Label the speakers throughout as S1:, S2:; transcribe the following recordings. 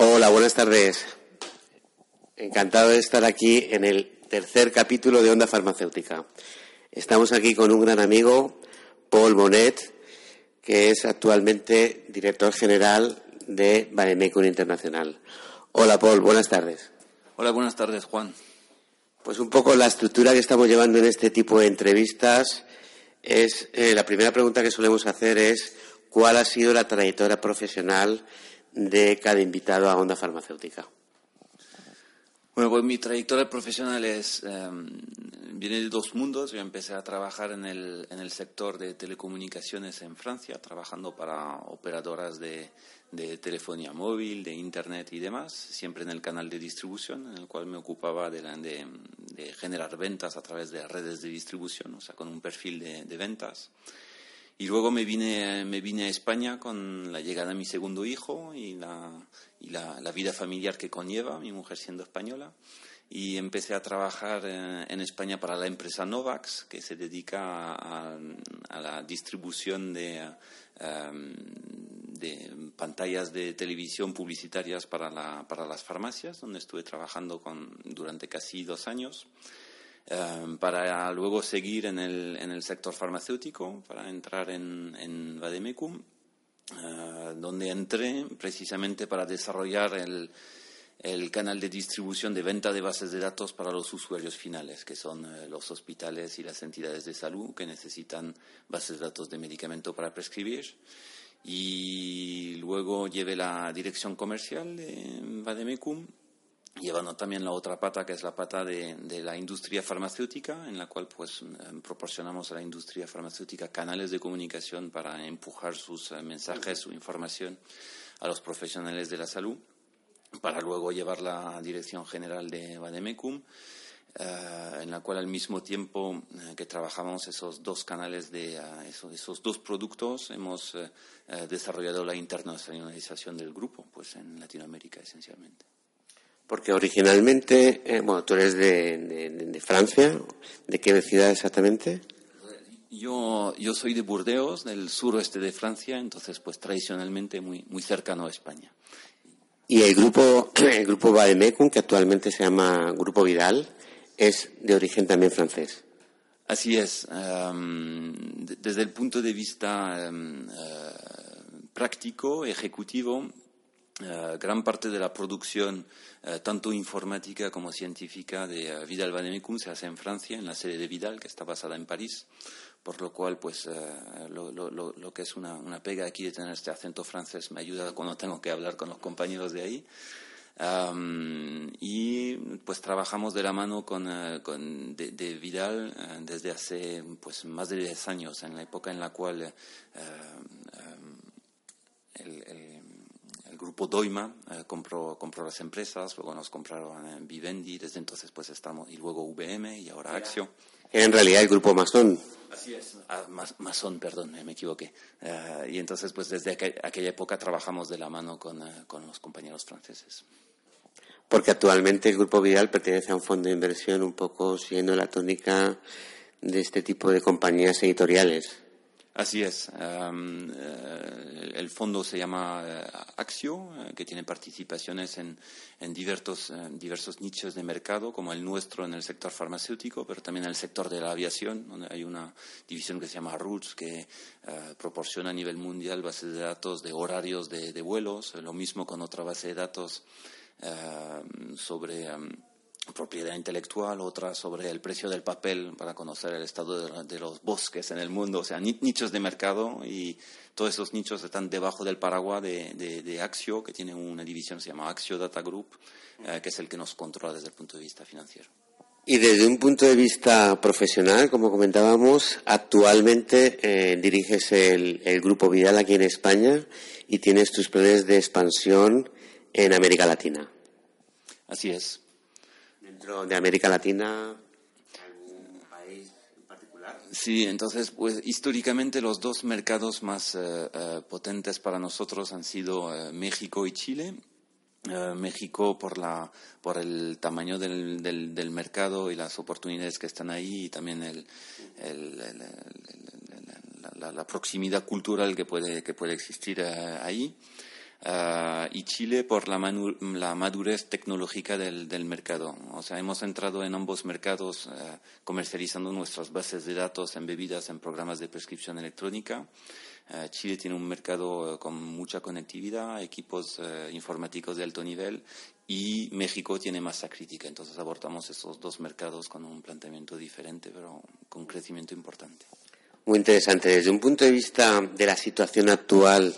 S1: Hola, buenas tardes. Encantado de estar aquí en el tercer capítulo de Onda Farmacéutica. Estamos aquí con un gran amigo, Paul Bonet, que es actualmente director general de Bademecum Internacional. Hola, Paul, buenas tardes.
S2: Hola, buenas tardes, Juan.
S1: Pues un poco la estructura que estamos llevando en este tipo de entrevistas es, eh, la primera pregunta que solemos hacer es cuál ha sido la trayectoria profesional de cada invitado a Onda Farmacéutica.
S2: Bueno, pues mi trayectoria profesional es, em, viene de dos mundos. Yo empecé a trabajar en el, en el sector de telecomunicaciones en Francia, trabajando para operadoras de, de telefonía móvil, de Internet y demás, siempre en el canal de distribución, en el cual me ocupaba de, de, de generar ventas a través de redes de distribución, o sea, con un perfil de, de ventas. Y luego me vine, me vine a España con la llegada de mi segundo hijo y la, y la, la vida familiar que conlleva, mi mujer siendo española. Y empecé a trabajar eh, en España para la empresa Novax, que se dedica a, a la distribución de, um, de pantallas de televisión publicitarias para, la, para las farmacias, donde estuve trabajando con, durante casi dos años. Um, para luego seguir en el, en el sector farmacéutico, para entrar en, en Vademecum, uh, donde entré precisamente para desarrollar el, el, canal de distribución de venta de bases de datos para los usuarios finales, que son uh, los hospitales y las entidades de salud que necesitan bases de datos de medicamento para prescribir. Y luego llevé la dirección comercial de Vademecum llevando también la otra pata, que es la pata de, la industria farmacéutica, en la cual pues proporcionamos a la industria farmacéutica canales de comunicación para empujar sus uh, mensajes, su información a los profesionales de la salud, para luego llevar la dirección general de Bademecum, uh, en la cual al mismo tiempo uh, que trabajamos esos dos canales de esos, esos, dos productos, hemos desarrollado la internacionalización del grupo, pues en Latinoamérica esencialmente.
S1: Porque originalmente, eh, bueno, tú eres de, de, de, Francia, ¿de qué ciudad exactamente?
S2: Yo, yo soy de Burdeos, del suroeste de Francia, entonces pues tradicionalmente muy, muy cercano a España.
S1: Y el grupo, el grupo Bademecum, que actualmente se llama Grupo Vidal, es de origen también francés.
S2: Así es. Um, desde el punto de vista um, uh, práctico, ejecutivo, Uh, gran parte de la producción, uh, tanto informática como científica, de uh, Vidal Vademecum se hace en Francia, en la sede de Vidal, que está basada en París, por lo cual, pues, lo, lo, lo, que es una, una, pega aquí de tener este acento francés me ayuda cuando tengo que hablar con los compañeros de ahí. Um, y pues trabajamos de la mano con, con de, de, Vidal desde hace pues más de 10 años, en la época en la cual um, el, el grupo Doima eh, compró, compró las empresas, luego nos compraron eh, Vivendi, desde entonces pues estamos, y luego VM y ahora Axio.
S1: En realidad el grupo Masón.
S2: Así es, ah, Masón, perdón, me equivoqué. Uh, y entonces pues desde aqu aquella época trabajamos de la mano con, uh, con los compañeros franceses.
S1: Porque actualmente el Grupo Vidal pertenece a un fondo de inversión un poco siguiendo la tónica de este tipo de compañías editoriales.
S2: Así es. Um, uh, el fondo se llama uh, Axio, uh, que tiene participaciones en, en diversos, diversos, nichos de mercado, como el nuestro en el sector farmacéutico, pero también en el sector de la aviación, donde hay una división que se llama Roots, que proporciona a nivel mundial bases de datos de horarios de, de vuelos, lo mismo con otra base de datos sobre. Um, propiedad intelectual, otra sobre el precio del papel para conocer el estado de, los bosques en el mundo, o sea, nichos de mercado y todos esos nichos están debajo del paraguas de, de, de Axio, que tiene una división que se llama Axio Data Group, eh, que es el que nos controla desde el punto de vista financiero.
S1: Y desde un punto de vista profesional, como comentábamos, actualmente eh, diriges el, el Grupo Vidal aquí en España y tienes tus planes de expansión en América Latina.
S2: Así es
S1: dentro de América Latina? ¿Algún país en particular?
S2: Sí, entonces, pues históricamente los dos mercados más uh, uh, potentes para nosotros han sido uh, México y Chile. México por, la, por el tamaño del, del, del, mercado y las oportunidades que están ahí y también el, el, el la, la, la, proximidad cultural que puede, que puede existir ahí. Uh, y Chile por la, la madurez tecnológica del, del, mercado. O sea, hemos entrado en ambos mercados uh, comercializando nuestras bases de datos embebidas en programas de prescripción electrónica. Uh, Chile tiene un mercado con mucha conectividad, equipos informáticos de alto nivel y México tiene masa crítica. Entonces abordamos esos dos mercados con un planteamiento diferente, pero con crecimiento importante.
S1: Muy interesante. Desde un punto de vista de la situación actual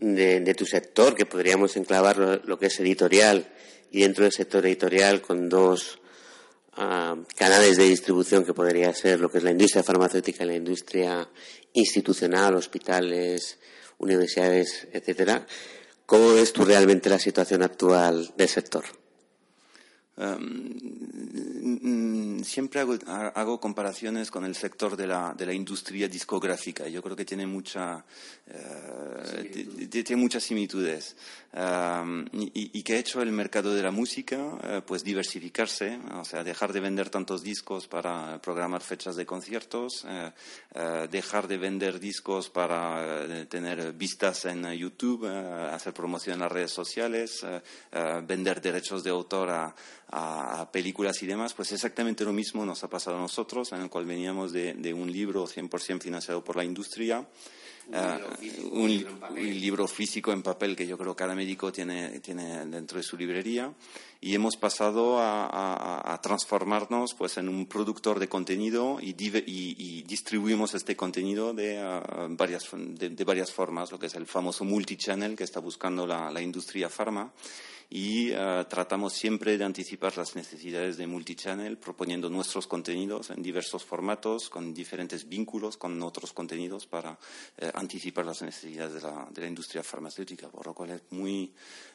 S1: de, tu sector, que podríamos enclavar lo, que es editorial y dentro del sector editorial con dos ah, canales de distribución que podría ser lo que es la industria farmacéutica y la industria institucional, hospitales, universidades, etcétera. ¿Cómo ves tú realmente la situación actual del sector?
S2: Um, siempre hago, comparaciones con el sector de la, de la industria discográfica. Yo creo que tiene mucha, uh, tiene muchas similitudes. Um, y, que ha hecho el mercado de la música, uh, pues diversificarse, o sea, dejar de vender tantos discos para programar fechas de conciertos, uh, dejar de vender discos para tener vistas en YouTube, hacer promoción en las redes sociales, vender derechos de autor a a, películas y demás, pues exactamente lo mismo nos ha pasado a nosotros, en el cual veníamos de, un libro 100% financiado por la industria, un, libro físico en papel que yo creo que cada médico tiene, tiene dentro de su librería y hemos pasado a, transformarnos pues en un productor de contenido y, y, distribuimos este contenido de, varias, de, varias formas, lo que es el famoso multichannel que está buscando la, la industria farma y uh, tratamos siempre de anticipar las necesidades de multichannel proponiendo nuestros contenidos en diversos formatos con diferentes vínculos con otros contenidos para uh, anticipar las necesidades de la, de la, industria farmacéutica, por lo cual es muy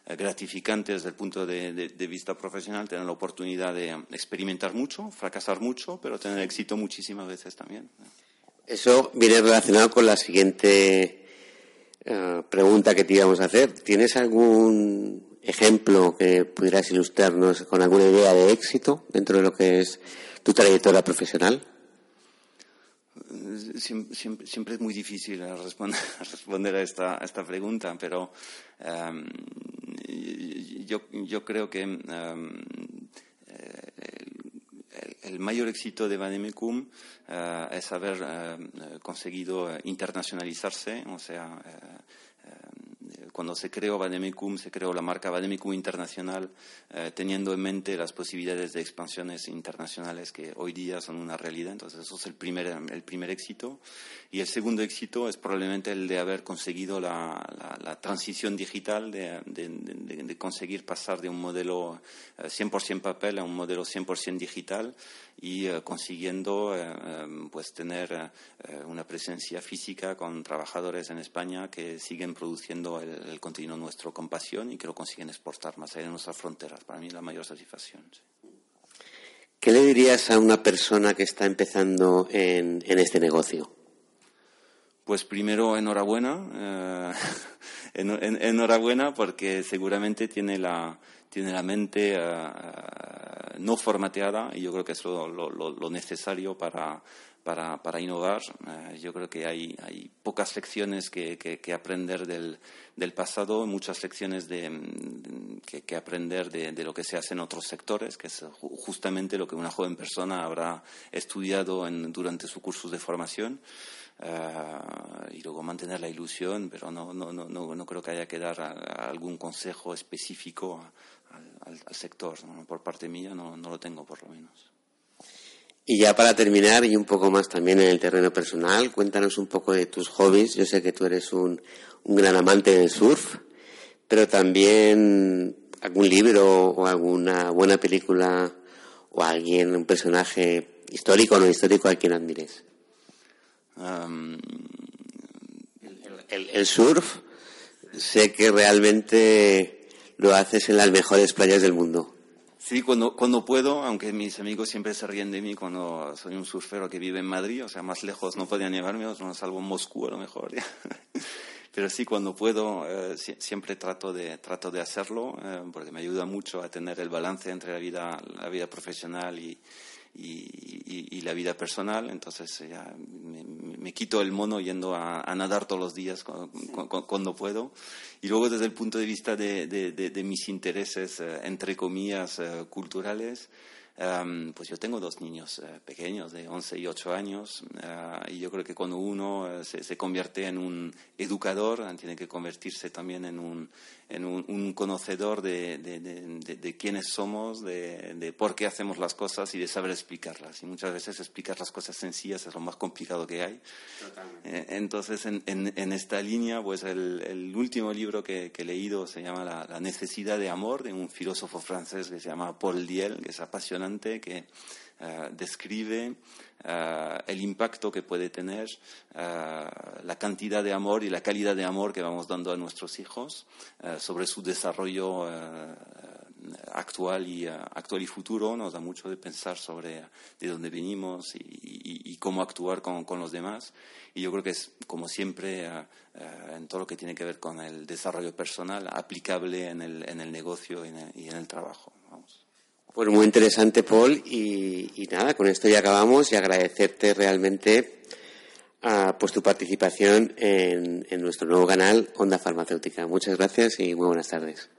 S2: uh, gratificante desde el punto de, de, de, vista profesional tener la oportunidad de experimentar mucho, fracasar mucho, pero tener éxito muchísimas veces también.
S1: Eso viene relacionado con la siguiente pregunta que te íbamos a hacer. ¿Tienes algún ejemplo que pudieras ilustrarnos con alguna idea de éxito dentro de lo que es tu trayectoria profesional?
S2: Siempre, es muy difícil responder, responder a, esta, a esta pregunta, pero um, yo, yo, creo que um, el, mayor éxito de Vanemecum uh, es haber uh, conseguido internacionalizarse, o sea, uh, cuando se creó Bademecum, se creó la marca Bademecum Internacional, eh, teniendo en mente las posibilidades de expansiones internacionales que hoy día son una realidad. Entonces, eso es el primer, el primer éxito. Y el segundo éxito es probablemente el de haber conseguido la, la, transición digital, de, de, de, conseguir pasar de un modelo 100% eh, papel a un modelo 100% digital y uh, consiguiendo uh, pues tener uh, una presencia física con trabajadores en España que siguen produciendo el, el, contenido nuestro con pasión y que lo consiguen exportar más allá de nuestras fronteras. Para mí la mayor satisfacción.
S1: ¿Qué le dirías a una persona que está empezando en este negocio?
S2: Pues primero enhorabuena, en, en, enhorabuena porque seguramente tiene la, tiene la mente no formateada y yo creo que es lo, necesario para, para, innovar. Eh, yo creo que hay, hay pocas lecciones que, que, aprender del, del, pasado, muchas lecciones de, que, que, aprender de, de, lo que se hace en otros sectores, que es justamente lo que una joven persona habrá estudiado en, durante su curso de formación. Uh, y luego mantener la ilusión, pero no, no, no, no, creo que haya que dar algún consejo específico al, sector. Por parte mía no, no lo tengo, por lo menos.
S1: Y ya para terminar, y un poco más también en el terreno personal, cuéntanos un poco de tus hobbies. Yo sé que tú eres un, un gran amante del surf, pero también algún libro o alguna buena película o alguien, un personaje histórico o no histórico a quien admires. Um, el, el surf, sé que realmente lo haces en las mejores playas del mundo.
S2: Sí, cuando, cuando puedo, aunque mis amigos siempre se ríen de mí cuando soy un surfero que vive en Madrid, o sea, más lejos no podían llevarme, o salvo en Moscú a lo mejor. Pero sí, cuando puedo, eh, siempre trato de, trato de hacerlo, eh, porque me ayuda mucho a tener el balance entre la vida, la vida profesional y, y, la vida personal. Entonces ya me, quito el mono yendo a, nadar todos los días cuando, puedo. Y luego desde el punto de vista de, mis intereses, eh, entre comillas, eh, culturales, pues yo tengo dos niños eh, pequeños de 11 y 8 años y yo creo que cuando uno se, se, convierte en un educador tiene que convertirse también en un, en un, conocedor de, de, quiénes somos, de, por qué hacemos las cosas y de saber explicarlas. Y muchas veces explicar las cosas sencillas es lo más complicado que hay. Eh, entonces, en, en, esta línea, pues el, último libro que, he leído se llama la, necesidad de amor, de un filósofo francés que se llama Paul Diel, que es apasionante, que eh, describe eh, el impacto que puede tener eh, la cantidad de amor y la calidad de amor que vamos dando a nuestros hijos sobre su desarrollo actual y, actual y futuro. Nos da mucho de pensar sobre de dónde venimos y, cómo actuar con, con, los demás. Y yo creo que es, como siempre, en todo lo que tiene que ver con el desarrollo personal, aplicable en el, en el negocio y en el, trabajo.
S1: Pues muy interesante, Paul. Y, nada, con esto ya acabamos y agradecerte realmente ah, pues tu participación en, en nuestro nuevo canal Onda Farmacéutica. Muchas gracias y muy buenas tardes.